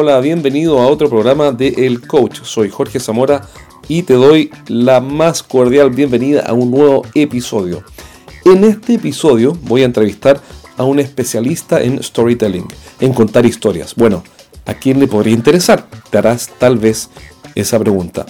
Hola, bienvenido a otro programa de El Coach. Soy Jorge Zamora y te doy la más cordial bienvenida a un nuevo episodio. En este episodio voy a entrevistar a un especialista en storytelling, en contar historias. Bueno, ¿a quién le podría interesar? Te harás tal vez esa pregunta.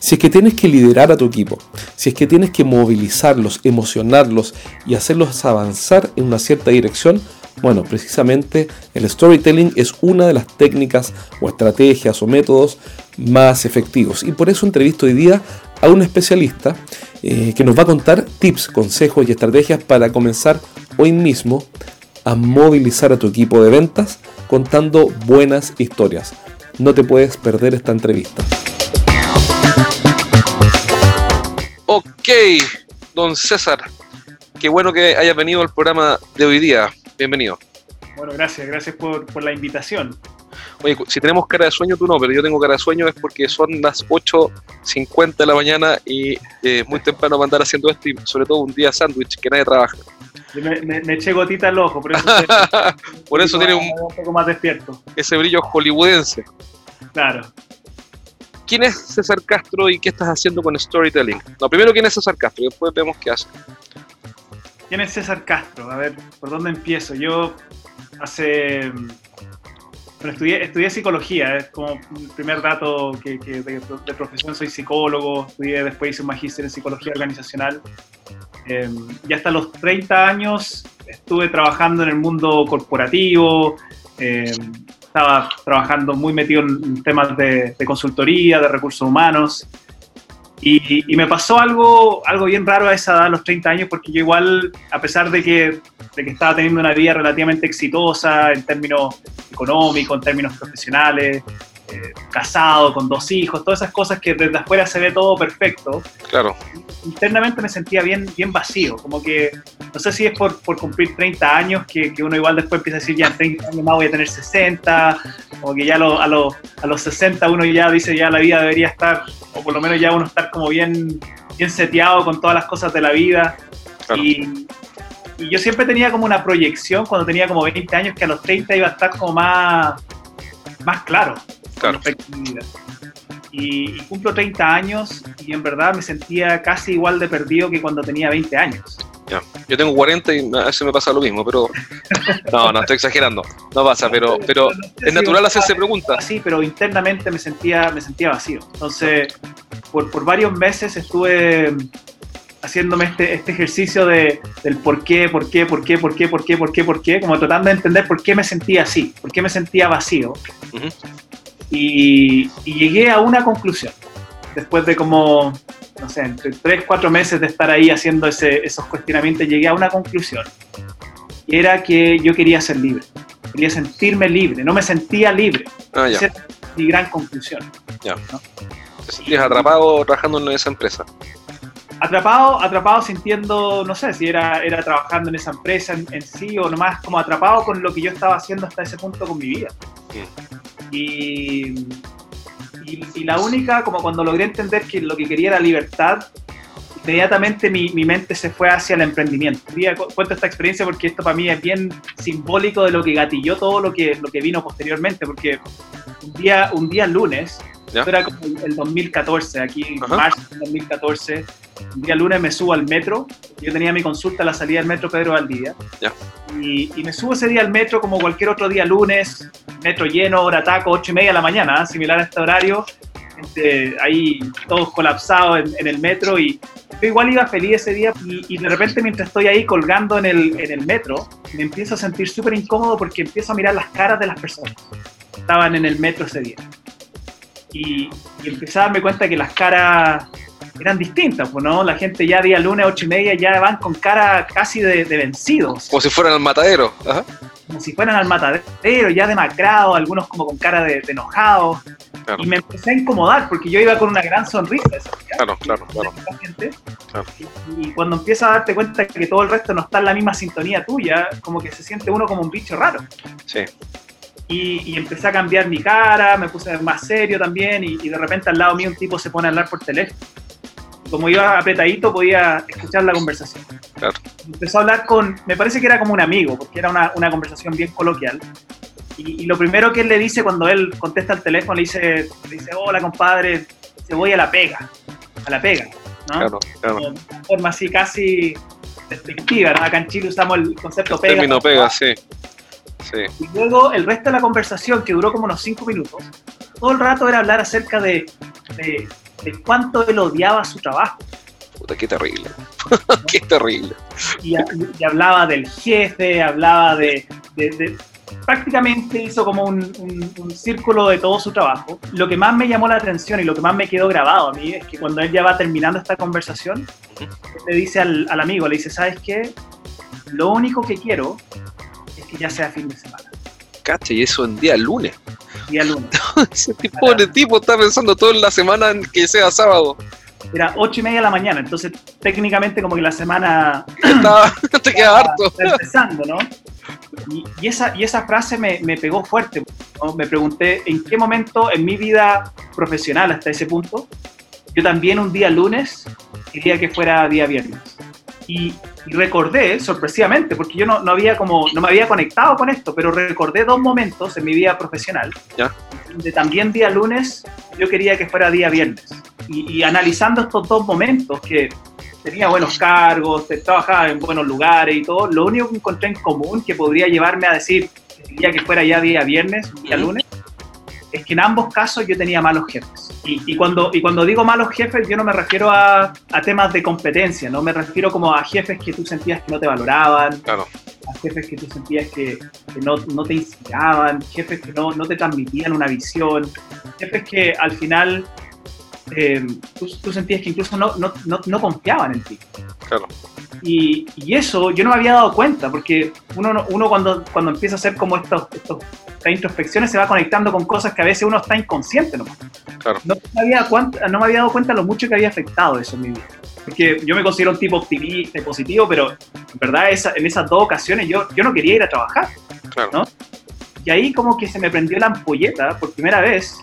Si es que tienes que liderar a tu equipo, si es que tienes que movilizarlos, emocionarlos y hacerlos avanzar en una cierta dirección, bueno, precisamente el storytelling es una de las técnicas o estrategias o métodos más efectivos. Y por eso entrevisto hoy día a un especialista eh, que nos va a contar tips, consejos y estrategias para comenzar hoy mismo a movilizar a tu equipo de ventas contando buenas historias. No te puedes perder esta entrevista. Ok, don César, qué bueno que hayas venido al programa de hoy día. Bienvenido. Bueno, gracias, gracias por, la invitación. Oye, si tenemos cara de sueño, tú no, pero yo tengo cara de sueño es porque son las 8.50 de la mañana y es eh, muy temprano para andar haciendo esto y sobre todo un día sándwich que nadie trabaja. Me, eché gotita al ojo, por eso, por eso tiene un, un, poco más despierto. Ese brillo hollywoodense. Claro. ¿Quién es César Castro y qué estás haciendo con storytelling? No, primero, ¿quién es César Castro? Y después vemos qué hace. ¿Quién es César Castro? A ver, ¿por dónde empiezo? Yo hace... Estudié, psicología, es como primer dato que, de, profesión soy psicólogo, estudié después hice un magíster en psicología organizacional. Eh, y hasta los 30 años estuve trabajando en el mundo corporativo, eh, estaba trabajando muy metido en temas de consultoría, de recursos humanos. Y, me pasó algo, algo bien raro a esa edad, a los 30 años, porque yo igual, a pesar de que, de que estaba teniendo una vida relativamente exitosa en términos económicos, en términos profesionales, eh, casado, con dos hijos, todas esas cosas que desde afuera se ve todo perfecto. Claro. Internamente me sentía bien, bien vacío, como que, no sé si es por, por cumplir 30 años, que, que, uno igual después empieza a decir, ya en 30 años más voy a tener 60, o que ya a, a los 60 uno ya dice, ya la vida debería estar, o por lo menos ya uno estar como bien, bien seteado con todas las cosas de la vida. Y, y yo siempre tenía como una proyección cuando tenía como 20 años que a los 30 iba a estar como más, más claro. Claro. Y, cumplo 30 años y en verdad me sentía casi igual de perdido que cuando tenía 20 años. Ya. Yo tengo 40 y a veces me pasa lo mismo, pero no, no estoy exagerando, no pasa, pero, pero es natural hacerse preguntas. Sí, pero internamente me sentía, me sentía vacío. Entonces, por, por varios meses estuve haciéndome este, este ejercicio de, del por qué, por qué, por qué, por qué, por qué, por qué, por qué, como tratando de entender por qué me sentía así, por qué me sentía vacío. Y, llegué a una conclusión. Después de como, no sé, entre tres, cuatro meses de estar ahí haciendo ese, esos cuestionamientos, llegué a una conclusión. Era que yo quería ser libre. Quería sentirme libre. No me sentía libre. Ah, Esa es mi gran conclusión. Ya. Te sentías atrapado trabajando en esa empresa atrapado, atrapado sintiendo, no sé si era, era trabajando en esa empresa en, sí o nomás como atrapado con lo que yo estaba haciendo hasta ese punto con mi vida. Y, la única, como cuando logré entender que lo que quería era libertad, inmediatamente mi, mi mente se fue hacia el emprendimiento. Cuento esta experiencia porque esto para mí es bien simbólico de lo que gatilló todo lo que, lo que vino posteriormente, porque un día, un día lunes, esto era como el 2014, aquí en marzo del 2014. Un día lunes me subo al metro. Yo tenía mi consulta a la salida del metro Pedro Valdivia. Y, y, me subo ese día al metro como cualquier otro día lunes. Metro lleno, hora taco, 8 y media de la mañana, ¿eh? similar a este horario. ahí todos colapsados en, el metro. Y yo igual iba feliz ese día. Y, y de repente, mientras estoy ahí colgando en el, en el metro, me empiezo a sentir súper incómodo porque empiezo a mirar las caras de las personas que estaban en el metro ese día y, empecé a darme cuenta que las caras eran distintas, pues, ¿no? La gente ya día lunes, ocho y media, ya van con cara casi de, vencidos. Como si fueran al matadero. Como si fueran al matadero, ya demacrados, algunos como con cara de, enojados. Y me empecé a incomodar porque yo iba con una gran sonrisa. Claro, claro, claro. Y, cuando empiezas a darte cuenta que todo el resto no está en la misma sintonía tuya, como que se siente uno como un bicho raro. Sí. Y, empecé a cambiar mi cara, me puse más serio también y, de repente al lado mío un tipo se pone a hablar por teléfono. Como iba apretadito podía escuchar la conversación. Claro. Empezó a hablar con, me parece que era como un amigo, porque era una, una conversación bien coloquial. Y, y lo primero que él le dice cuando él contesta el teléfono, le dice, le dice hola compadre, se voy a la pega, a la pega. ¿no? Claro, claro. De una forma así casi despectiva, ¿no? Acá en Chile usamos el concepto pega. Término pega, sí. Sí. Y luego el resto de la conversación, que duró como unos cinco minutos, todo el rato era hablar acerca de, de, de cuánto él odiaba su trabajo. Puta, qué terrible. qué terrible. Y, y hablaba del jefe, hablaba de... de- prácticamente hizo como un, un- un círculo de todo su trabajo. Lo que más me llamó la atención y lo que más me quedó grabado a mí es que cuando él ya va terminando esta conversación, le dice al, al amigo, le dice, ¿sabes qué? Lo único que quiero ya sea fin de semana, Cacha, y eso en día lunes. día lunes. Ese tipo, pobre tipo está pensando toda la semana en que sea sábado. Era ocho y media de la mañana, entonces técnicamente como que la semana Estaba- te queda harto. empezando, ¿no? Y, y esa, y esa frase me, me pegó fuerte. ¿no? Me pregunté en qué momento en mi vida profesional hasta ese punto, yo también un día lunes quería que fuera día viernes. Y, y recordé, sorpresivamente, porque yo no, no, había como, no me había conectado con esto, pero recordé dos momentos en mi vida profesional, Ya. de también día lunes, yo quería que fuera día viernes. Y, y analizando estos dos momentos, que tenía buenos cargos, trabajaba en buenos lugares y todo, lo único que encontré en común que podría llevarme a decir que quería que fuera ya día viernes, día lunes, es que en ambos casos yo tenía malos jefes. Y, y cuando, y cuando digo malos jefes, yo no me refiero a, a temas de competencia, no me refiero como a jefes que tú sentías que no te valoraban, Claro. a jefes que tú sentías que, que no, no te inspiraban, jefes que no, no te transmitían una visión, jefes que al final eh, tú, tú sentías que incluso no, no, no, no confiaban en ti. Claro. Y, y eso yo no me había dado cuenta, porque uno, no- uno cuando, cuando empieza a hacer como estos, estos, estas introspecciones se va conectando con cosas que a veces uno está inconsciente nomás. Claro. No me había, no me había dado cuenta lo mucho que había afectado eso en mi vida. Porque yo me considero un tipo optimista y positivo, pero en verdad esa- en esas dos ocasiones yo, yo no quería ir a trabajar. Claro. ¿no? Y ahí como que se me prendió la ampolleta por primera vez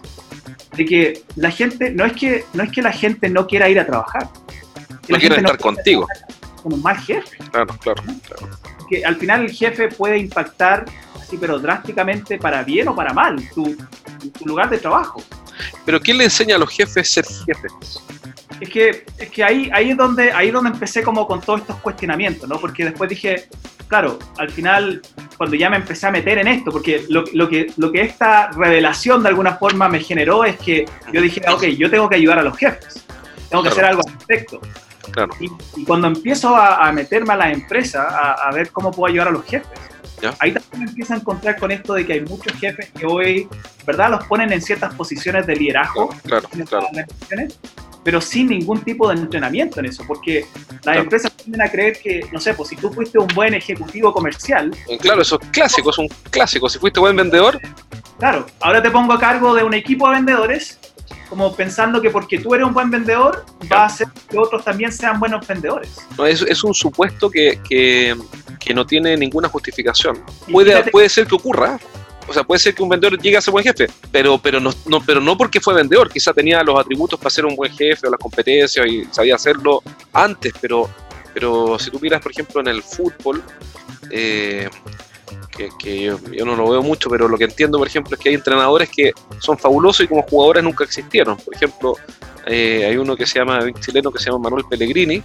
de que la gente, no es que, no es que la gente no quiera ir a trabajar. Que No quieren estar contigo. Con un mal jefe. Claro, claro, claro. Que al final el jefe puede impactar así, pero drásticamente para bien o para mal, tu, tu lugar de trabajo. Pero ¿quién le enseña a los jefes ser jefes? Es que, es que ahí, ahí, es donde, ahí es donde empecé como con todos estos cuestionamientos, ¿no? Porque después dije, claro, al final, cuando ya me empecé a meter en esto, porque lo, lo que, lo que esta revelación de alguna forma me generó es que yo dije, ok, yo tengo que ayudar a los jefes, tengo que Claro. hacer algo al respecto. Claro. Y, y cuando empiezo a, a meterme a la empresa, a, a ver cómo puedo ayudar a los jefes, Ya. ahí también me empiezo a encontrar con esto de que hay muchos jefes que hoy, ¿verdad?, los ponen en ciertas posiciones de liderazgo Claro, claro. pero sin ningún tipo de entrenamiento en eso, porque las empresas tienden a creer que, no sé, pues si tú fuiste un buen ejecutivo comercial, Eh, Claro, eso es clásico, es un clásico. Si fuiste buen vendedor, claro, ahora te pongo a cargo de un equipo de vendedores, como pensando que porque tú eres un buen vendedor, va a hacer que otros también sean buenos vendedores. no, es, es un supuesto que, que, que no tiene ninguna justificación. Puede, puede ser que ocurra. O sea, puede ser que un vendedor llegue a ser buen jefe, pero, pero, no, no, pero no porque fue vendedor. Quizá tenía los atributos para ser un buen jefe o las competencias y sabía hacerlo antes, pero, pero si tú miras, por ejemplo, en el fútbol, eh, que, yo, yo no lo veo mucho, pero lo que entiendo, por ejemplo, es que hay entrenadores que son fabulosos y como jugadores nunca existieron. Por ejemplo, eh, hay uno que se llama, un chileno que se llama Manuel Pellegrini,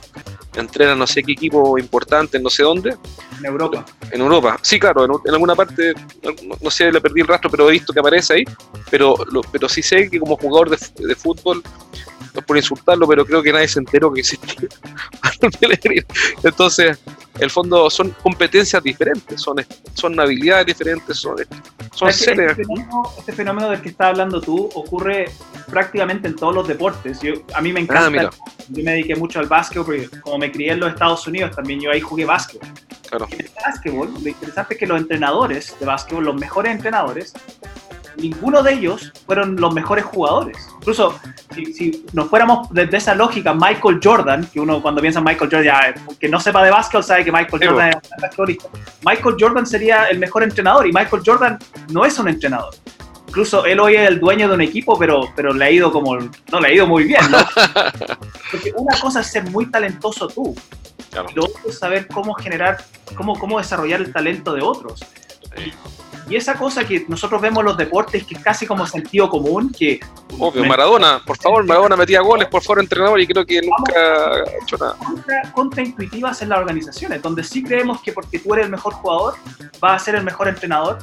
entrena no sé qué equipo importante en no sé dónde, En Europa. en Europa. Sí, claro, en, en alguna parte, no, sé, le perdí el rastro, pero he visto que aparece ahí. Pero, lo- pero sí sé que como jugador de, de fútbol, no es por insultarlo, pero creo que nadie se enteró que existía Manuel Pellegrini. Entonces, en el fondo son competencias diferentes, son, son habilidades diferentes, son, son seres. este, fenómeno, este fenómeno del que estás hablando tú ocurre prácticamente en todos los deportes. Yo, a mí me encanta. Ah, yo me dediqué mucho al básquetbol porque como me crié en los Estados Unidos, también yo ahí jugué básquetbol. Claro. En el básquetbol, lo interesante es que los entrenadores de básquetbol, los mejores entrenadores, ninguno de ellos fueron los mejores jugadores. Incluso si, si nos fuéramos desde esa lógica, Michael Jordan, que uno cuando piensa en Michael Jordan, ya, que no sepa de básquetbol sabe que Michael Jordan es un basquetbolista. Michael Jordan sería el mejor entrenador y Michael Jordan no es un entrenador. Incluso él hoy es el dueño de un equipo, pero, pero le ha ido como, no le ha ido muy bien, ¿no? Porque una cosa es ser muy talentoso tú, Claro. y lo otro es saber cómo generar, cómo, cómo desarrollar el talento de otros. Y esa cosa que nosotros vemos en los deportes, que es casi como sentido común, que... Obvio, Maradona, por favor, Maradona metía goles, por favor, entrenador, y creo que nunca ha hecho nada. Contra, contraintuitivas en las organizaciones, donde sí creemos que porque tú eres el mejor jugador, vas a ser el mejor entrenador,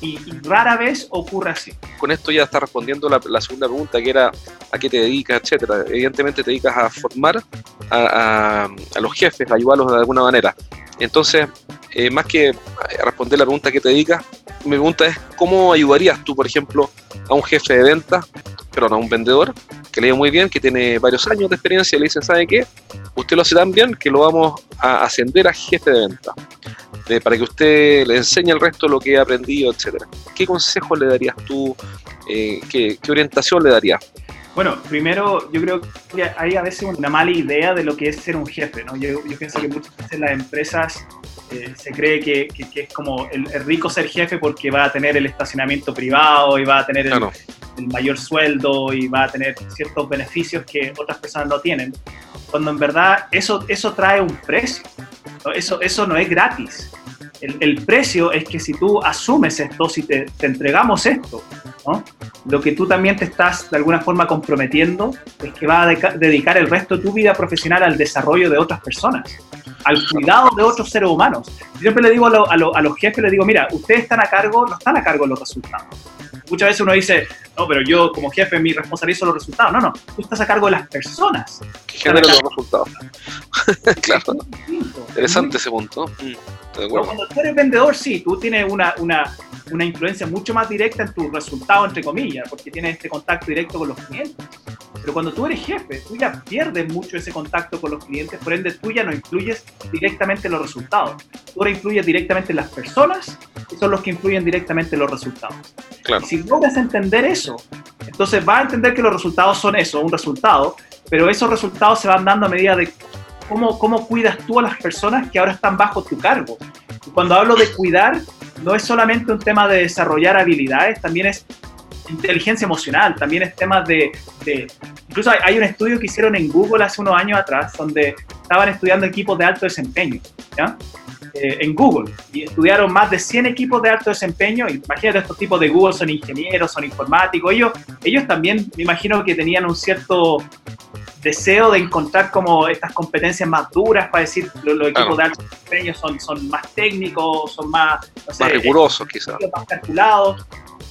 y, rara vez ocurre así. Con esto ya está respondiendo la, segunda pregunta, que era a qué te dedicas, etcétera. Evidentemente te dedicas a formar a, los jefes, a ayudarlos de alguna manera. Entonces, eh, más que responder la pregunta que te dedicas, mi pregunta es, ¿cómo ayudarías tú, por ejemplo, a un jefe de venta, perdón, a un vendedor que lee muy bien, que tiene varios años de experiencia y le dicen, ¿sabe qué? Usted lo hace tan bien que lo vamos a ascender a jefe de venta, para que usted le enseñe el resto lo que ha aprendido, etcétera. ¿Qué consejos le darías tú? Eh, ¿qué, ¿Qué orientación le darías? Bueno, primero yo creo que hay a veces una mala idea de lo que es ser un jefe, ¿no? Yo, pienso que muchas veces las empresas eh, se cree que, es como el, rico ser jefe porque va a tener el estacionamiento privado y va a tener el, mayor sueldo y va a tener ciertos beneficios que otras personas no tienen, cuando en verdad eso, eso trae un precio, eso, eso no es gratis. El, precio es que si tú asumes esto, si te, te entregamos esto, ¿no? lo que tú también te estás de alguna forma comprometiendo es que vas a dedicar el resto de tu vida profesional al desarrollo de otras personas, al cuidado de otros seres humanos. Yo siempre le digo a, a, los jefes, les digo, mira, ustedes están a cargo, no están a cargo de los resultados. Muchas veces uno dice, no, pero yo como jefe mi responsabilidad son los resultados. No, no, tú estás a cargo de las personas. Que generan los resultados. claro. Interesante ese punto. Mm, cuando tú eres vendedor, sí, tú tienes una, una, una influencia mucho más directa en tu resultado, entre comillas, porque tienes este contacto directo con los clientes. Pero cuando tú eres jefe, tú ya pierdes mucho ese contacto con los clientes, por ende tú ya no influyes directamente en los resultados. Tú ahora influyes directamente en las personas, que son los que influyen directamente en los resultados. Claro. Y si logras entender eso, entonces vas a entender que los resultados son eso, un resultado, pero esos resultados se van dando a medida de cómo, cómo cuidas tú a las personas que ahora están bajo tu cargo. Y cuando hablo de cuidar, no es solamente un tema de desarrollar habilidades, también es inteligencia emocional, también es tema de... incluso hay, un estudio que hicieron en Google hace unos años atrás, donde estaban estudiando equipos de alto desempeño, ¿ya? Eh, en Google, y estudiaron más de 100 equipos de alto desempeño, imagínate, estos tipos de Google son ingenieros, son informáticos, ellos, ellos también me imagino que tenían un cierto deseo de encontrar como estas competencias más duras para decir los, equipos de alto desempeño son, son más técnicos, son más, más rigurosos quizás. Más calculados.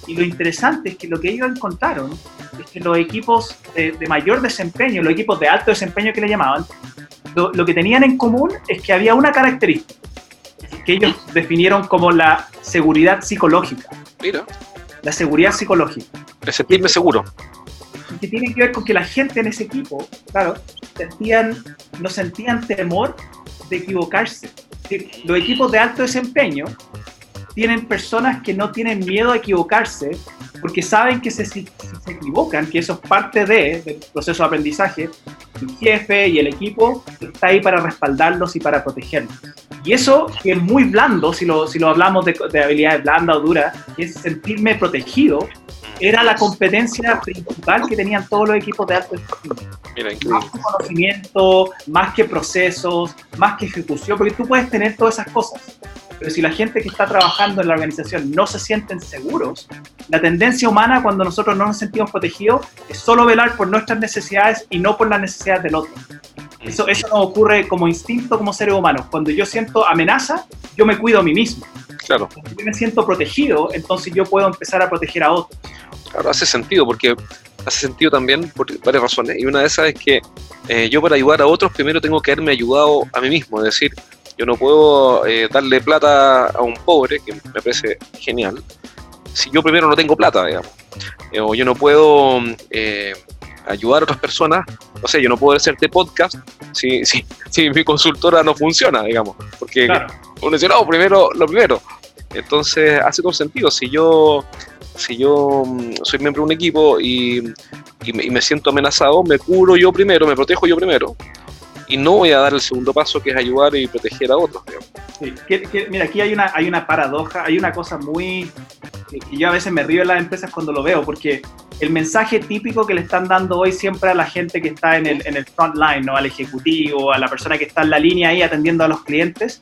Y lo interesante es que lo que ellos encontraron es que los equipos de, mayor desempeño, los equipos de alto desempeño que le llamaban, lo, lo, que tenían en común es que había una característica que ellos definieron como la seguridad psicológica. Mira. La seguridad psicológica. De sentirme seguro que tiene que ver con que la gente en ese equipo, claro, sentían, no sentían temor de equivocarse. Los equipos de alto desempeño tienen personas que no tienen miedo a equivocarse porque saben que si, se equivocan, que eso es parte de, del proceso de aprendizaje, el jefe y el equipo está ahí para respaldarlos y para protegerlos. Y eso que es muy blando, si lo, si lo hablamos de, de habilidades blandas o duras, es sentirme protegido, era la competencia principal que tenían todos los equipos de alto desempeño. Más que conocimiento, más que procesos, más que ejecución, porque tú puedes tener todas esas cosas. Pero si la gente que está trabajando en la organización no se sienten seguros, la tendencia humana cuando nosotros no nos sentimos protegidos es solo velar por nuestras necesidades y no por las necesidades del otro. Eso, eso nos ocurre como instinto como seres humanos. Cuando yo siento amenaza, yo me cuido a mí mismo. Claro. Cuando yo me siento protegido, entonces yo puedo empezar a proteger a otros. Claro, hace sentido, porque hace sentido también por varias razones. Y una de esas es que eh, yo para ayudar a otros primero tengo que haberme ayudado a mí mismo. Es decir, yo no puedo eh, darle plata a un pobre, que me parece genial, si yo primero no tengo plata, digamos. Eh, o yo no puedo ayudar a otras personas, no sé, yo no puedo hacerte podcast si, si, si mi consultora no funciona, digamos. Porque uno dice, no, primero lo primero. Entonces hace todo sentido. Si yo si yo mm, soy miembro de un equipo y, me, siento amenazado, me curo yo primero, me protejo yo primero y no voy a dar el segundo paso que es ayudar y proteger a otros. mira, aquí hay una, hay una paradoja, hay una cosa muy... que yo a veces me río en las empresas cuando lo veo, porque el mensaje típico que le están dando hoy siempre a la gente que está en el, en el front line, ¿no? al ejecutivo, a la persona que está en la línea ahí atendiendo a los clientes,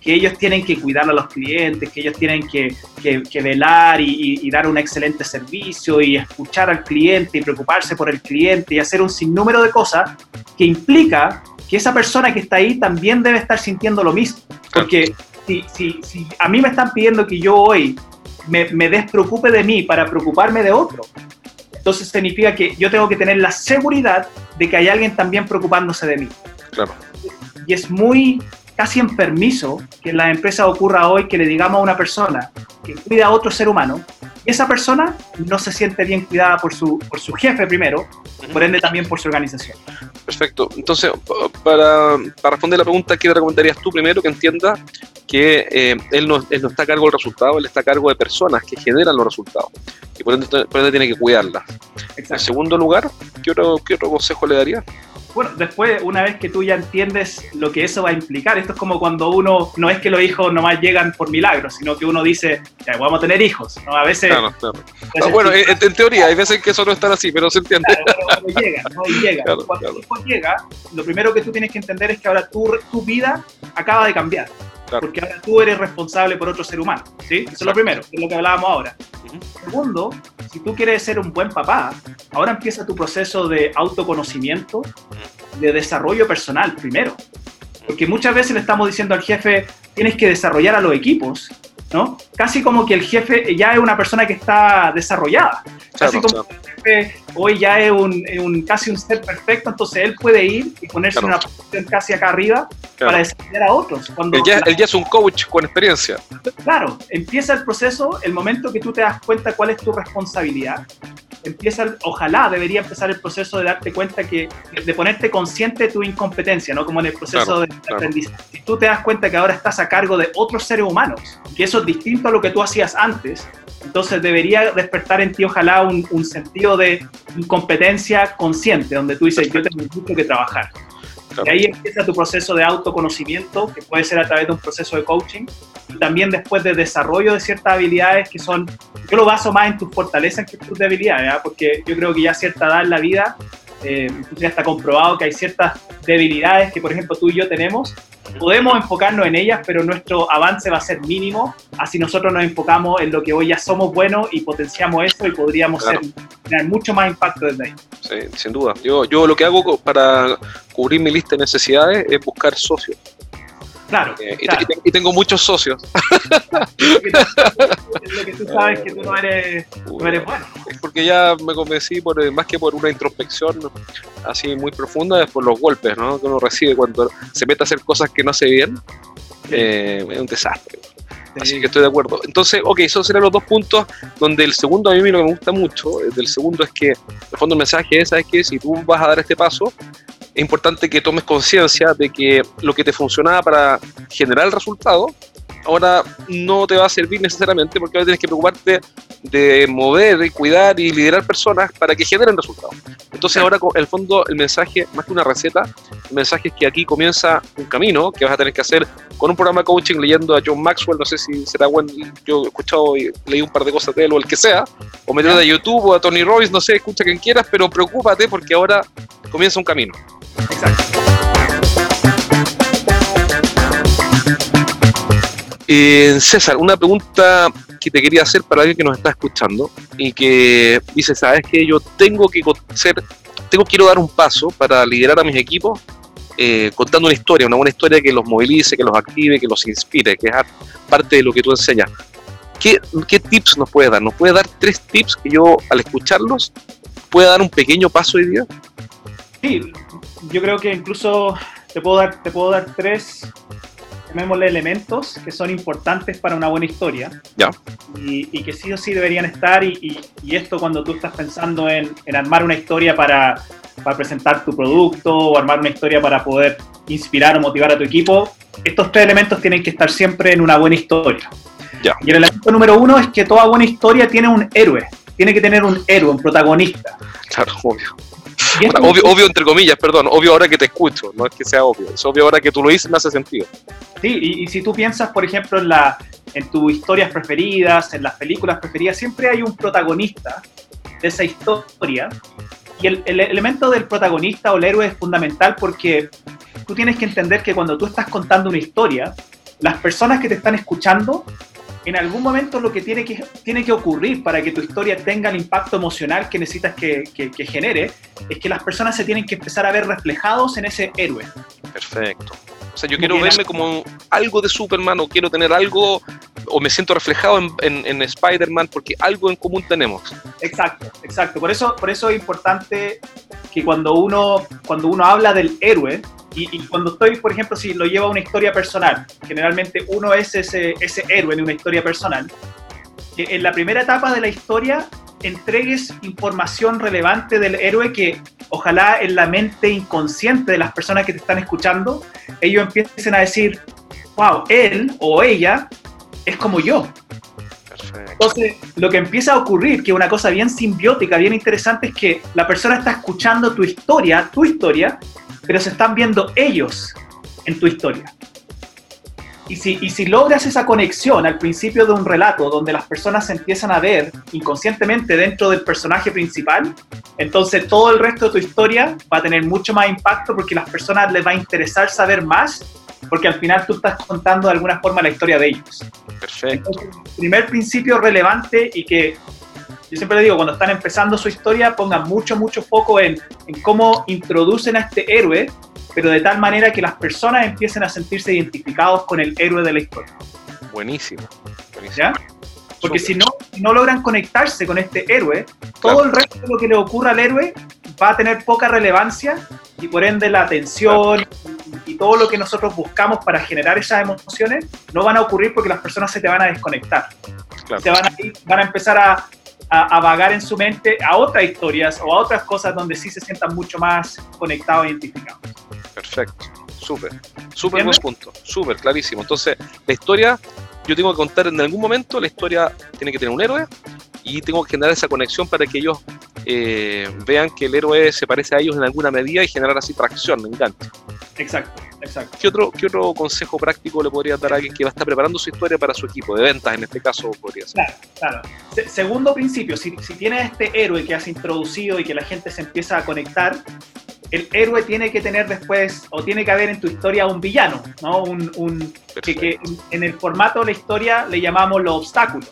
que ellos tienen que cuidar a los clientes, que ellos tienen que, que, velar y, y, dar un excelente servicio y escuchar al cliente y preocuparse por el cliente y hacer un sinnúmero de cosas que implica que esa persona que está ahí también debe estar sintiendo lo mismo. Porque si, si, si a mí me están pidiendo que yo hoy me, me despreocupe de mí para preocuparme de otro, entonces significa que yo tengo que tener la seguridad de que hay alguien también preocupándose de mí. Claro. Y es muy casi en permiso que en la empresa ocurra hoy que le digamos a una persona que cuida a otro ser humano, y esa persona no se siente bien cuidada por su, por su jefe primero, por ende también por su organización. Perfecto. Entonces, para, para responder la pregunta, ¿qué le recomendarías tú primero que entienda que eh, él, no, él no está a cargo del resultado, él está a cargo de personas que generan los resultados y por ende, por ende tiene que cuidarlas? En segundo lugar, ¿qué otro, ¿qué otro consejo le darías? Bueno, después, una vez que tú ya entiendes lo que eso va a implicar, esto es como cuando uno, no es que los hijos nomás llegan por milagro, sino que uno dice, ya, vamos a tener hijos, ¿no? A veces... Claro, claro. Ah, bueno, en, teoría, hay veces que eso no está así, pero se entiende. Claro, llega, ¿no? Llega. cuando el hijo llega, lo primero que tú tienes que entender es que ahora tu, tu vida acaba de cambiar. Porque ahora tú eres responsable por otro ser humano, ¿sí? Eso es lo primero, es lo que hablábamos ahora. Segundo, si tú quieres ser un buen papá, ahora empieza tu proceso de autoconocimiento, de desarrollo personal primero. Porque muchas veces le estamos diciendo al jefe, tienes que desarrollar a los equipos, ¿no? Casi como que el jefe ya es una persona que está desarrollada. Casi como que el jefe hoy ya es un, casi un ser perfecto, entonces él puede ir y ponerse en una posición casi acá arriba para desarrollar a otros. Cuando él, ya, él ya es un coach con experiencia. Claro, empieza el proceso, el momento que tú te das cuenta cuál es tu responsabilidad, empieza, ojalá debería empezar el proceso de darte cuenta que, de ponerte consciente de tu incompetencia, ¿no? Como en el proceso de aprendizaje. Si tú te das cuenta que ahora estás a cargo de otros seres humanos, que eso es distinto a lo que tú hacías antes, entonces debería despertar en ti, ojalá, un, un sentido de incompetencia consciente, donde tú dices, yo tengo mucho que trabajar. Y ahí empieza tu proceso de autoconocimiento, que puede ser a través de un proceso de coaching, y también después de desarrollo de ciertas habilidades que son, yo lo baso más en tus fortalezas que en tus debilidades, porque yo creo que ya a cierta edad en la vida, eh, ya está comprobado que hay ciertas debilidades que, por ejemplo, tú y yo tenemos, podemos enfocarnos en ellas, pero nuestro avance va a ser mínimo, así nosotros nos enfocamos en lo que hoy ya somos buenos y potenciamos eso y podríamos tener mucho más impacto desde ahí. Sí, sin duda. Yo, yo lo que hago para cubrir mi lista de necesidades es buscar socios. Claro, eh, y, tengo muchos socios. lo que tú sabes que tú no eres, no eres bueno. Porque ya me convencí, por, eh, más que por una introspección así muy profunda, es por los golpes ¿no? que uno recibe cuando se mete a hacer cosas que no hace bien. Eh, es un desastre. Así que estoy de acuerdo. Entonces, ok, esos serán los dos puntos donde el segundo a mí lo que me gusta mucho, del segundo es que, en el fondo el mensaje es, ¿sabes que Si tú vas a dar este paso, es importante que tomes conciencia de que lo que te funcionaba para generar el resultado, ahora no te va a servir necesariamente porque ahora tienes que preocuparte de mover, y cuidar y liderar personas para que generen resultados. Entonces ahora, en el fondo, el mensaje, más que una receta, el mensaje es que aquí comienza un camino que vas a tener que hacer con un programa de coaching leyendo a John Maxwell, no sé si será bueno, yo he escuchado y leí un par de cosas de él o el que sea, o metiendo a YouTube o a Tony Robbins, no sé, escucha quien quieras, pero preocúpate porque ahora comienza un camino. Exacto. Eh, César, una pregunta que te quería hacer para alguien que nos está escuchando y que dice, sabes que yo tengo que ser, tengo quiero dar un paso para liderar a mis equipos eh, contando una historia, una buena historia que los movilice, que los active, que los inspire, que es parte de lo que tú enseñas. ¿Qué, ¿Qué, tips nos puedes dar? ¿Nos puedes dar tres tips que yo al escucharlos pueda dar un pequeño paso hoy día? Sí, yo creo que incluso te puedo dar, te puedo dar tres, llamémosle elementos que son importantes para una buena historia. Ya. Y, que sí o sí deberían estar. Y, esto cuando tú estás pensando en, armar una historia para, para, presentar tu producto o armar una historia para poder inspirar o motivar a tu equipo, estos tres elementos tienen que estar siempre en una buena historia. Ya. Y el elemento número uno es que toda buena historia tiene un héroe. Tiene que tener un héroe, un protagonista. Claro, obvio obvio, entre comillas, perdón, obvio ahora que te escucho, no es que sea obvio, es obvio ahora que tú lo dices, me hace sentido. Sí, y, si tú piensas, por ejemplo, en, la, en tus historias preferidas, en las películas preferidas, siempre hay un protagonista de esa historia, y el, el elemento del protagonista o el héroe es fundamental porque tú tienes que entender que cuando tú estás contando una historia, las personas que te están escuchando, en algún momento lo que tiene que, tiene que ocurrir para que tu historia tenga el impacto emocional que necesitas que, que genere, es que las personas se tienen que empezar a ver reflejados en ese héroe. Perfecto. O sea, yo quiero verme como algo de Superman o quiero tener algo o me siento reflejado en, en, Spider-Man porque algo en común tenemos. Exacto, exacto. Por eso, por eso es importante que cuando uno, cuando uno habla del héroe, y, cuando estoy, por ejemplo, si lo llevo a una historia personal, generalmente uno es ese, ese héroe en una historia personal, que en la primera etapa de la historia entregues información relevante del héroe que ojalá en la mente inconsciente de las personas que te están escuchando, ellos empiecen a decir, wow, él o ella es como yo. Entonces, lo que empieza a ocurrir, que es una cosa bien simbiótica, bien interesante, es que la persona está escuchando tu historia, tu historia, pero se están viendo ellos en tu historia. Y si, y si logras esa conexión al principio de un relato donde las personas se empiezan a ver inconscientemente dentro del personaje principal, entonces todo el resto de tu historia va a tener mucho más impacto porque a las personas les va a interesar saber más porque al final tú estás contando de alguna forma la historia de ellos. Perfecto. primer principio relevante y que yo siempre le digo, cuando están empezando su historia, pongan mucho, mucho foco en, en cómo introducen a este héroe, pero de tal manera que las personas empiecen a sentirse identificados con el héroe de la historia. Buenísimo. ¿Ya? Porque si no, no logran conectarse con este héroe, todo el resto de lo que le ocurra al héroe va a tener poca relevancia y por ende la atención y, todo lo que nosotros buscamos para generar esas emociones no van a ocurrir porque las personas se te van a desconectar. Se van a, van a empezar a, a, vagar en su mente a otras historias o a otras cosas donde sí se sientan mucho más conectados e identificados. Perfecto, súper, súper buen punto, súper clarísimo. Entonces, la historia, yo tengo que contar en algún momento, la historia tiene que tener un héroe y tengo que generar esa conexión para que ellos eh, vean que el héroe se parece a ellos en alguna medida y generar así tracción, me encanta. Exacto, exacto. ¿Qué otro, ¿Qué otro consejo práctico le podría dar a alguien que va a estar preparando su historia para su equipo de ventas, en este caso podría ser? Claro, claro. segundo principio, si, si tienes este héroe que has introducido y que la gente se empieza a conectar, el héroe tiene que tener después, o tiene que haber en tu historia un villano, ¿no? Un, un que, en el formato de la historia le llamamos los obstáculos.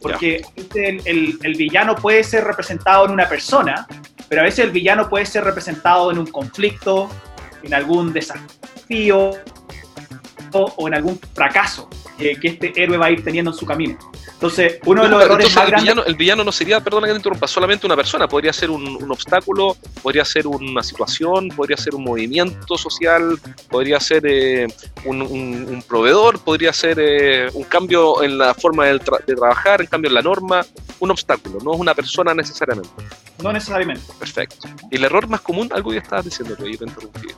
Porque el, el, el, villano puede ser representado en una persona, pero a veces el villano puede ser representado en un conflicto, en algún desafío o en algún fracaso que este héroe va a ir teniendo en su camino. Entonces, uno de los errores más el villano, el villano, no sería, perdona que te interrumpa, solamente una persona, podría ser un, obstáculo, podría ser una situación, podría ser un movimiento social, podría ser eh, un, proveedor, podría ser eh, un cambio en la forma de, trabajar, en cambio en la norma, un obstáculo, no es una persona necesariamente. No necesariamente. Perfecto. ¿Y el error más común? Algo ya estabas diciendo, te interrumpí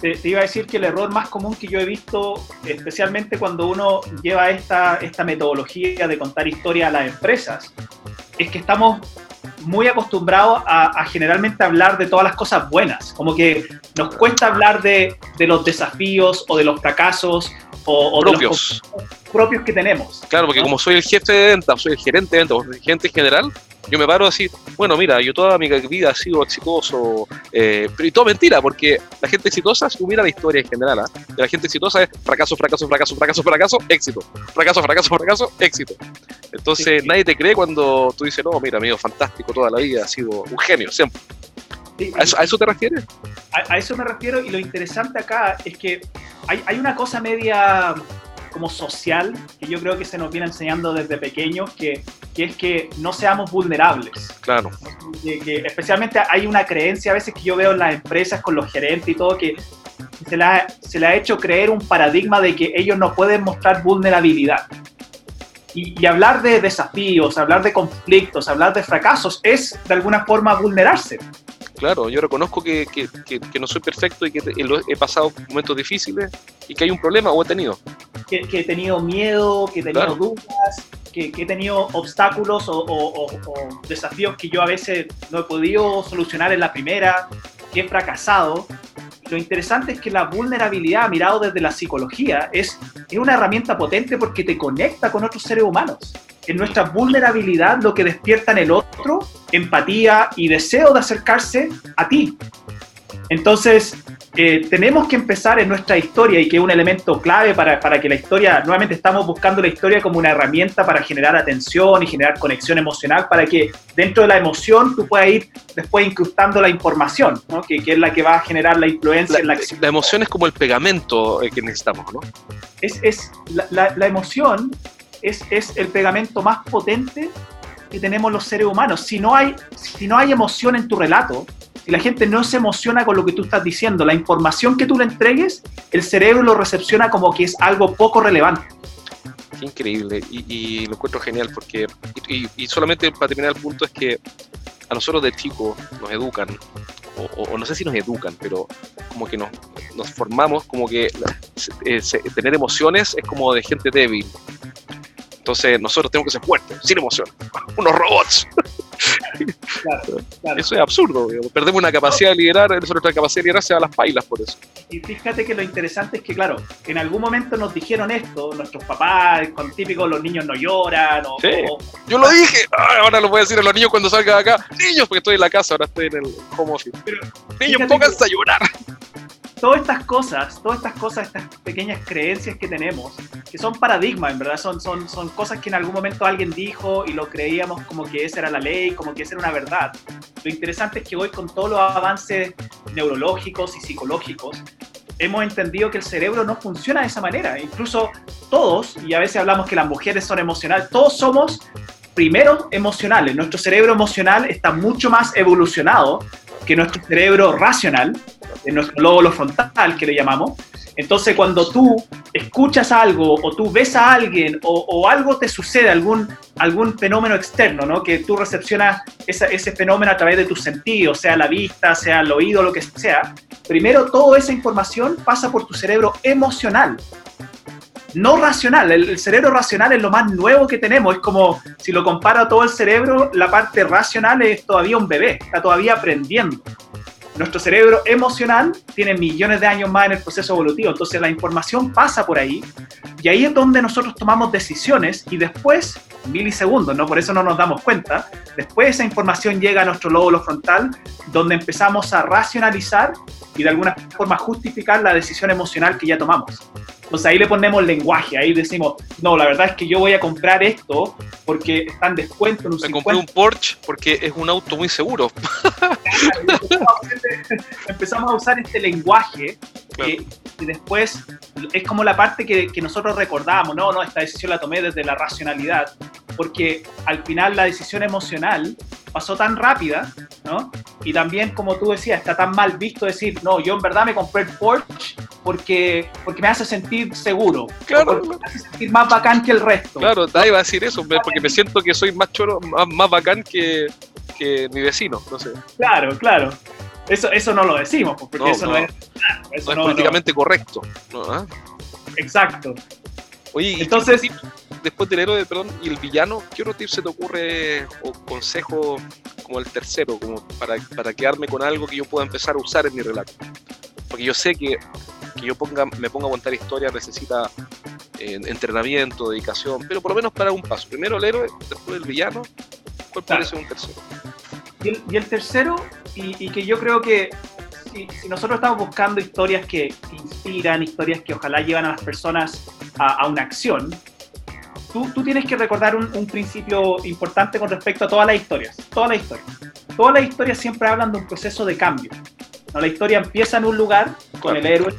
te, iba a decir que el error más común que yo he visto, especialmente cuando uno lleva esta, esta metodología de contar historia a las empresas, es que estamos muy acostumbrados a, generalmente hablar de todas las cosas buenas, como que nos cuesta hablar de, de los desafíos o de los fracasos o, propios. de los propios que tenemos. Claro, porque como soy el jefe de ventas, soy el gerente de ventas, el gerente general, yo me paro así, bueno, mira, yo toda mi vida he sido exitoso, eh, pero y todo mentira, porque la gente exitosa, si hubiera la historia en general, ¿eh? la gente exitosa es fracaso, fracaso, fracaso, fracaso, fracaso, éxito, fracaso, fracaso, fracaso, éxito. Entonces nadie te cree cuando tú dices, no, mira, amigo, fantástico toda la vida, ha sido un genio, siempre. ¿A, eso, te refieres? A, a, eso me refiero y lo interesante acá es que hay, hay una cosa media como social que yo creo que se nos viene enseñando desde pequeños, que, que es que no seamos vulnerables. Claro. Que, especialmente hay una creencia a veces que yo veo en las empresas con los gerentes y todo que se le, ha, se le ha hecho creer un paradigma de que ellos no pueden mostrar vulnerabilidad. Y, y, hablar de desafíos, hablar de conflictos, hablar de fracasos es de alguna forma vulnerarse. Claro, yo reconozco que, que, que, no soy perfecto y que he pasado momentos difíciles y que hay un problema o he tenido. Que, he tenido miedo, que he tenido dudas, que, he tenido obstáculos o, o, desafíos que yo a veces no he podido solucionar en la primera, que he fracasado. Lo interesante es que la vulnerabilidad, mirado desde la psicología, es, es una herramienta potente porque te conecta con otros seres humanos en nuestra vulnerabilidad lo que despierta en el otro empatía y deseo de acercarse a ti. Entonces, eh, tenemos que empezar en nuestra historia y que es un elemento clave para, para, que la historia, nuevamente estamos buscando la historia como una herramienta para generar atención y generar conexión emocional, para que dentro de la emoción tú puedas ir después incrustando la información, ¿no? que, que, es la que va a generar la influencia la, en la acción. La emoción es como el pegamento que necesitamos, ¿no? Es, es la, la, la emoción es, es el pegamento más potente que tenemos los seres humanos. Si no hay, si no hay emoción en tu relato, si la gente no se emociona con lo que tú estás diciendo, la información que tú le entregues, el cerebro lo recepciona como que es algo poco relevante. Qué increíble, y, lo encuentro genial, porque, y, solamente para terminar el punto es que a nosotros de chicos nos educan, o, o, no sé si nos educan, pero como que nos, formamos como que eh, tener emociones es como de gente débil. Entonces nosotros tenemos que ser fuertes, sin emociones, unos robots. Claro, claro. Eso es absurdo. Digamos. Perdemos una capacidad de liderar, nuestra capacidad de liderar se va a las pailas por eso. Y fíjate que lo interesante es que, claro, en algún momento nos dijeron esto, nuestros papás, con típico los niños no lloran. O, sí. o, Yo lo dije, Ay, ahora lo voy a decir a los niños cuando salga de acá. Niños, porque estoy en la casa, ahora estoy en el home office. Pero, niños, pónganse a llorar todas estas cosas, todas estas cosas, estas pequeñas creencias que tenemos, que son paradigmas, en verdad, son, son, son cosas que en algún momento alguien dijo y lo creíamos como que esa era la ley, como que esa era una verdad. Lo interesante es que hoy con todos los avances neurológicos y psicológicos, hemos entendido que el cerebro no funciona de esa manera. Incluso todos, y a veces hablamos que las mujeres son emocionales, todos somos primero emocionales. Nuestro cerebro emocional está mucho más evolucionado que nuestro cerebro racional, nuestro lóbulo frontal, que le llamamos. Entonces, cuando tú escuchas algo o tú ves a alguien o, algo te sucede, algún, algún fenómeno externo, ¿no? que tú recepcionas ese fenómeno a través de tus sentidos, sea la vista, sea el oído, lo que sea, primero toda esa información pasa por tu cerebro emocional. No racional, el, cerebro racional es lo más nuevo que tenemos, es como si lo comparo todo el cerebro, la parte racional es todavía un bebé, está todavía aprendiendo. Nuestro cerebro emocional tiene millones de años más en el proceso evolutivo, entonces la información pasa por ahí y ahí es donde nosotros tomamos decisiones y después, milisegundos, ¿no? por eso no nos damos cuenta, después esa información llega a nuestro lóbulo frontal donde empezamos a racionalizar y de alguna forma justificar la decisión emocional que ya tomamos. Entonces ahí le ponemos lenguaje, ahí decimos, no, la verdad es que yo voy a comprar esto porque está en descuento. En un Me 50. compré un Porsche porque es un auto muy seguro. empezamos a usar este lenguaje claro. eh, y después es como la parte que, que, nosotros recordamos, no, no, esta decisión la tomé desde la racionalidad, porque al final la decisión emocional pasó tan rápida, ¿no? Y también, como tú decías, está tan mal visto decir, no, yo en verdad me compré el Porsche porque, porque me hace sentir seguro, claro. me hace sentir más bacán que el resto. Claro, nadie va a decir eso, porque me siento que soy más choro, más, más bacán que, que mi vecino, no sé. Claro, claro. Eso, eso no lo decimos, porque no, eso no, no es, eso no es políticamente correcto. ¿Ah? Exacto. Oye, entonces, tip, después del héroe, perdón, y el villano, ¿qué otro tip se te ocurre o consejo como el tercero, como para, para quedarme con algo que yo pueda empezar a usar en mi relato? Porque yo sé que que yo ponga, me ponga a contar historias necesita eh, entrenamiento, dedicación, pero por lo menos para un paso. Primero el héroe, después el villano. ¿Cuál claro. parece un tercero? Y el, y el tercero, y, y, que yo creo que si, si, nosotros estamos buscando historias que inspiran, historias que ojalá llevan a las personas a, a una acción, tú, tú, tienes que recordar un, un, principio importante con respecto a todas las historias. Todas las historias. Todas las historias siempre hablan de un proceso de cambio. ¿no? La historia empieza en un lugar con el héroe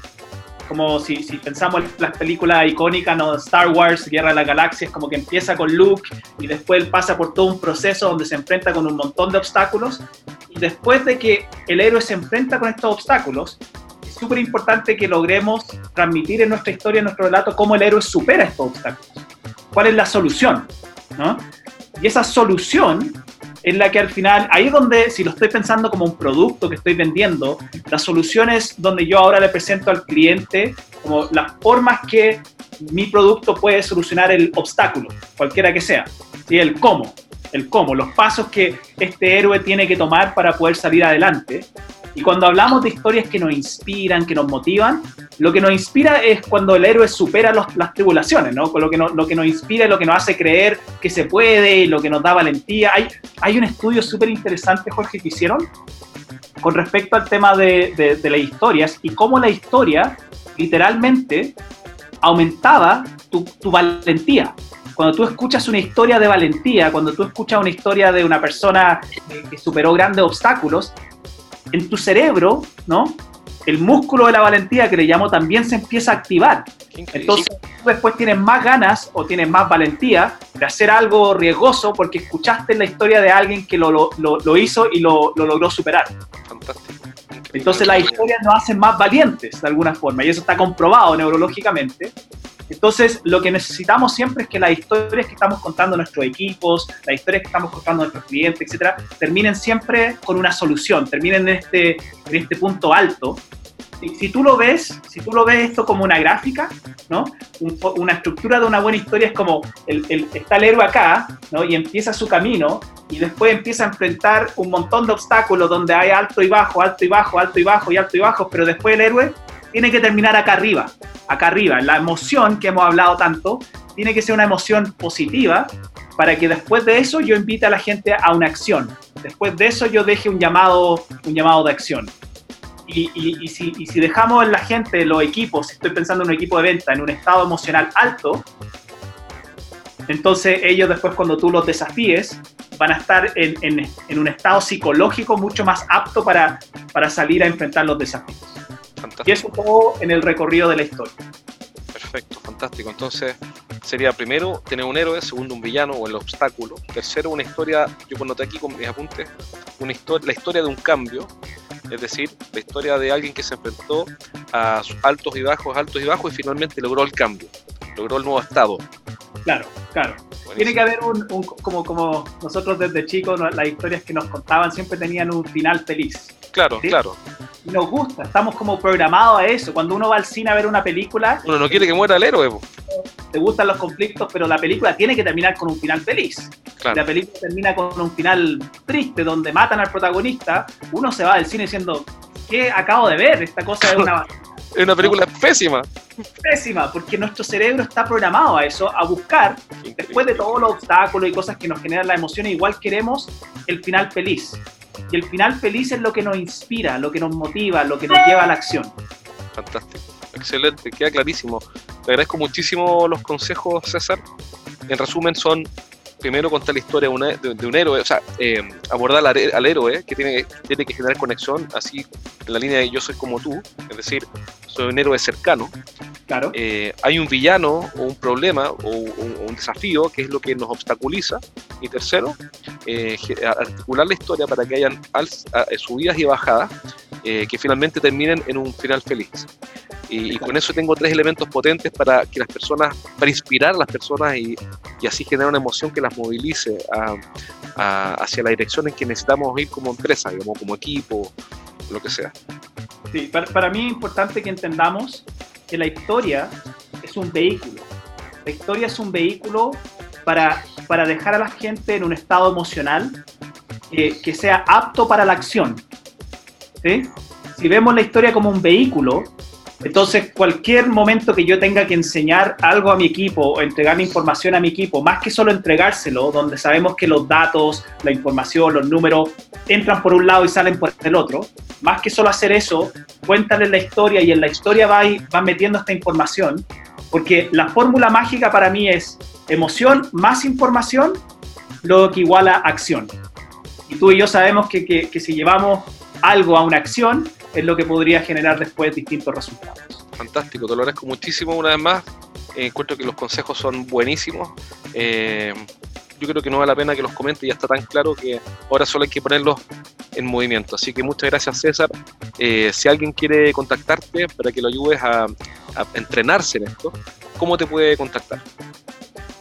como si, si, pensamos en las películas icónicas, ¿no? Star Wars, Guerra de las Galaxias, como que empieza con Luke y después pasa por todo un proceso donde se enfrenta con un montón de obstáculos y después de que el héroe se enfrenta con estos obstáculos, es súper importante que logremos transmitir en nuestra historia, en nuestro relato, cómo el héroe supera estos obstáculos, cuál es la solución, ¿no? Y esa solución en la que al final, ahí es donde, si lo estoy pensando como un producto que estoy vendiendo, la solución es donde yo ahora le presento al cliente como las formas que mi producto puede solucionar el obstáculo, cualquiera que sea, ¿sí? el cómo, el cómo, los pasos que este héroe tiene que tomar para poder salir adelante. Y cuando hablamos de historias que nos inspiran, que nos motivan, lo que nos inspira es cuando el héroe supera los, las tribulaciones, ¿no? Lo que, no, lo que nos inspira lo que nos hace creer que se puede, lo que nos da valentía. Hay, hay un estudio súper interesante, Jorge, que hicieron, con respecto al tema de, de, las historias y cómo la historia literalmente aumentaba tu, tu, valentía. Cuando tú escuchas una historia de valentía, cuando tú escuchas una historia de una persona que superó grandes obstáculos, en tu cerebro, ¿no? El músculo de la valentía que le llamo también se empieza a activar. Entonces, tú después tienes más ganas o tienes más valentía de hacer algo riesgoso porque escuchaste la historia de alguien que lo, lo, lo hizo y lo, logró superar. Fantástico. Entonces las historias nos hacen más valientes de alguna forma y eso está comprobado neurológicamente. Entonces, lo que necesitamos siempre es que las historias que estamos contando nuestros equipos, las historias que estamos contando nuestros clientes, etcétera, terminen siempre con una solución, terminen en este, en este punto alto. Si tú lo ves, si tú lo ves esto como una gráfica, ¿no? una estructura de una buena historia es como el, está el héroe acá, ¿no? Y empieza su camino y después empieza a enfrentar un montón de obstáculos donde hay alto y bajo, alto y bajo, alto y bajo y alto y bajo, pero después el héroe tiene que terminar acá arriba, acá arriba. La emoción que hemos hablado tanto tiene que ser una emoción positiva para que después de eso yo invite a la gente a una acción. Después de eso yo deje un llamado, un llamado de acción. Y, si, dejamos a la gente, los equipos, estoy pensando en un equipo de venta, en un estado emocional alto, entonces ellos después cuando tú los desafíes van a estar en, en, en un estado psicológico mucho más apto para salir a enfrentar los desafíos. Y eso todo en el recorrido de la historia. Perfecto, fantástico. Entonces sería primero tener un héroe, segundo un villano o el obstáculo, tercero una historia, yo cuando te aquí con mis apuntes, una historia, la historia de un cambio, es decir, la historia de alguien que se enfrentó a altos y bajos, altos y bajos y finalmente logró el cambio, logró el nuevo estado. Claro, claro. Tiene que haber un, como, como nosotros desde chicos, las historias que nos contaban siempre tenían un final feliz. Claro, claro. Y nos gusta, estamos como programados a eso. Cuando uno va al cine a ver una película... Uno no quiere que muera el héroe. Te gustan los conflictos, pero la película tiene que terminar con un final feliz. La película termina con un final triste, donde matan al protagonista. Uno se va del cine diciendo, ¿qué acabo de ver? Esta cosa es una... es una película pésima. Pésima, porque nuestro cerebro está programado a eso, a buscar, después de todos los obstáculos y cosas que nos generan la emoción, igual queremos el final feliz. Y el final feliz es lo que nos inspira, lo que nos motiva, lo que nos lleva a la acción. Fantástico, excelente, queda clarísimo. Te agradezco muchísimo los consejos, César. En resumen, son primero contar la historia de, un héroe, o sea, eh, abordar al, héroe que tiene, tiene que generar conexión, así en la línea de yo soy como tú, es decir, soy un héroe cercano. Claro. Eh, hay un villano o un problema o un, desafío que es lo que nos obstaculiza. Y tercero, eh, articular la historia para que hayan subidas y bajadas que finalmente terminen en un final feliz. Y, con eso tengo tres elementos potentes para que las personas, para inspirar a las personas y, y así generar una emoción que las movilice hacia la dirección en que necesitamos ir como empresa, digamos, como equipo, lo que sea. Sí, para, para mí es importante que entendamos que la historia es un vehículo. La historia es un vehículo para, para dejar a la gente en un estado emocional que, que sea apto para la acción. ¿Sí? Si vemos la historia como un vehículo, entonces, cualquier momento que yo tenga que enseñar algo a mi equipo o entregar información a mi equipo, más que solo entregárselo, donde sabemos que los datos, la información, los números entran por un lado y salen por el otro, más que solo hacer eso, cuéntale la historia y en la historia va, va metiendo esta información, porque la fórmula mágica para mí es emoción más información, lo que iguala acción. Y tú y yo sabemos que, que, que si llevamos algo a una acción, es lo que podría generar después distintos resultados. Fantástico, te lo agradezco muchísimo una vez más. Eh, encuentro que los consejos son buenísimos. Eh, yo creo que no vale la pena que los comente, ya está tan claro que ahora solo hay que ponerlos en movimiento. Así que muchas gracias César. Eh, si alguien quiere contactarte para que lo ayudes a, a entrenarse en esto, ¿cómo te puede contactar?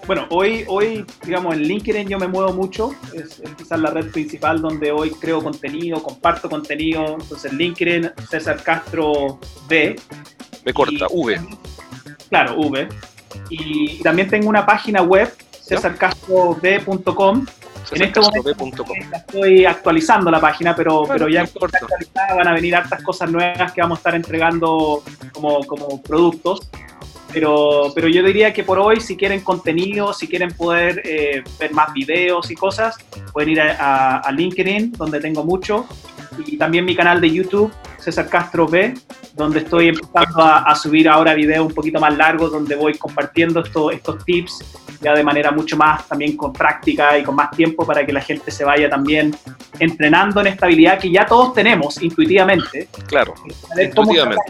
Bueno, hoy, hoy, digamos, en LinkedIn yo me muevo mucho, es, quizás la red principal donde hoy creo contenido, comparto contenido, entonces LinkedIn, César Castro V. B corta, V. Claro, V. Y también tengo una página web, cesarcastrob.com. En este momento estoy actualizando la página, pero, pero ya van a venir hartas cosas nuevas que vamos a estar entregando como, como productos. Pero, pero yo diría que por hoy, si quieren contenido, si quieren poder eh, ver más videos y cosas, pueden ir a, LinkedIn, donde tengo mucho. y también mi canal de YouTube, César Castro B, donde estoy empezando a, subir ahora videos un poquito más largos, donde voy compartiendo estos, estos tips ya de manera mucho más también con práctica y con más tiempo para que la gente se vaya también entrenando en esta habilidad que ya todos tenemos intuitivamente. Claro, intuitivamente.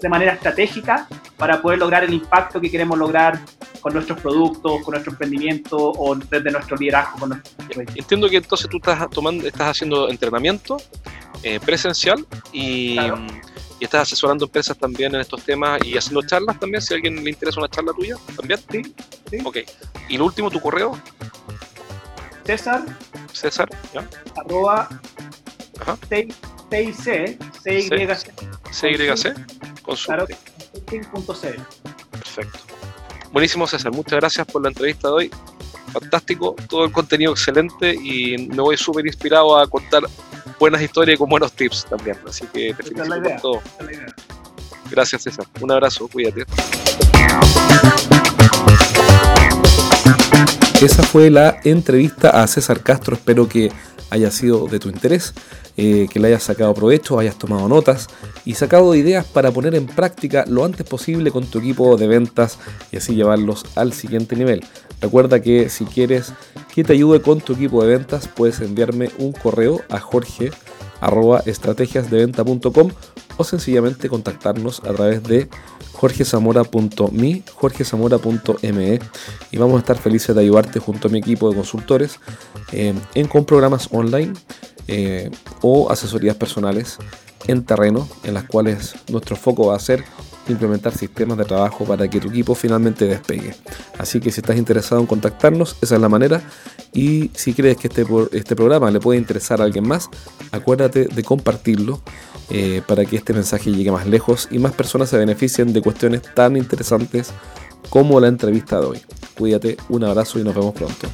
de manera estratégica para poder lograr el impacto que queremos lograr con nuestros productos, con nuestro emprendimiento o desde nuestro liderazgo. Con Entiendo que entonces tú estás tomando, estás haciendo entrenamiento eh, presencial y, y, estás asesorando empresas también en estos temas y haciendo charlas también, si a alguien le interesa una charla tuya, también. Sí, sí. Ok. Y lo último, tu correo. César. César, ¿ya? Arroba. Ajá. CYC, CYC. CYC. Claro, Perfecto. Buenísimo, César. Muchas gracias por la entrevista de hoy. Fantástico, todo el contenido excelente y me voy súper inspirado a contar buenas historias y con buenos tips también. Así que te felicito por todo. Gracias, César. Un abrazo, cuídate. Esa fue la entrevista a César Castro. Espero que haya sido de tu interés, eh, que le hayas sacado provecho, hayas tomado notas y sacado ideas para poner en práctica lo antes posible con tu equipo de ventas y así llevarlos al siguiente nivel. Recuerda que si quieres que te ayude con tu equipo de ventas, puedes enviarme un correo a jorge estrategiasdeventa.com o sencillamente contactarnos a través de jorgezamora.me, jorgezamora.me y vamos a estar felices de ayudarte junto a mi equipo de consultores eh, en con programas online eh, o asesorías personales en terreno en las cuales nuestro foco va a ser implementar sistemas de trabajo para que tu equipo finalmente despegue. Así que si estás interesado en contactarnos, esa es la manera. Y si crees que este, este programa le puede interesar a alguien más, acuérdate de compartirlo eh, para que este mensaje llegue más lejos y más personas se beneficien de cuestiones tan interesantes como la entrevista de hoy. Cuídate, un abrazo y nos vemos pronto.